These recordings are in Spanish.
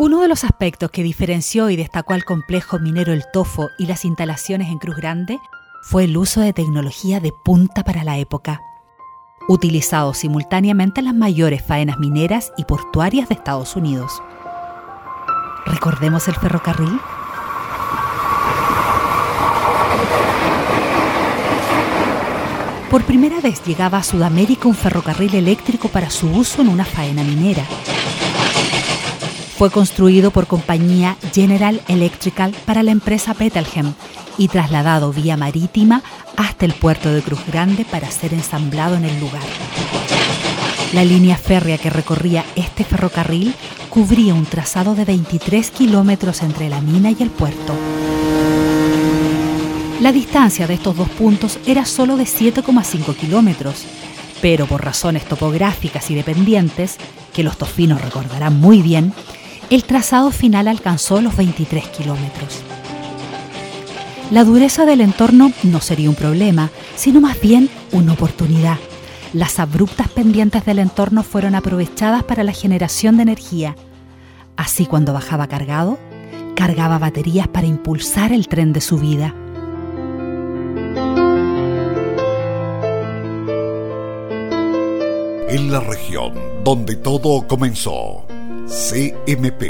Uno de los aspectos que diferenció y destacó al complejo minero El Tofo y las instalaciones en Cruz Grande fue el uso de tecnología de punta para la época, utilizado simultáneamente en las mayores faenas mineras y portuarias de Estados Unidos. ¿Recordemos el ferrocarril? Por primera vez llegaba a Sudamérica un ferrocarril eléctrico para su uso en una faena minera. Fue construido por compañía General Electrical para la empresa Petelhem y trasladado vía marítima hasta el puerto de Cruz Grande para ser ensamblado en el lugar. La línea férrea que recorría este ferrocarril cubría un trazado de 23 kilómetros entre la mina y el puerto. La distancia de estos dos puntos era solo de 7,5 kilómetros, pero por razones topográficas y dependientes, que los tofinos recordarán muy bien, el trazado final alcanzó los 23 kilómetros. La dureza del entorno no sería un problema, sino más bien una oportunidad. Las abruptas pendientes del entorno fueron aprovechadas para la generación de energía. Así cuando bajaba cargado, cargaba baterías para impulsar el tren de subida. En la región donde todo comenzó CMP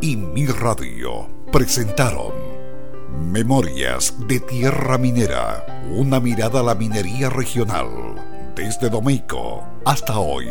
y Mi Radio presentaron Memorias de Tierra Minera, una mirada a la minería regional, desde Domeico hasta hoy.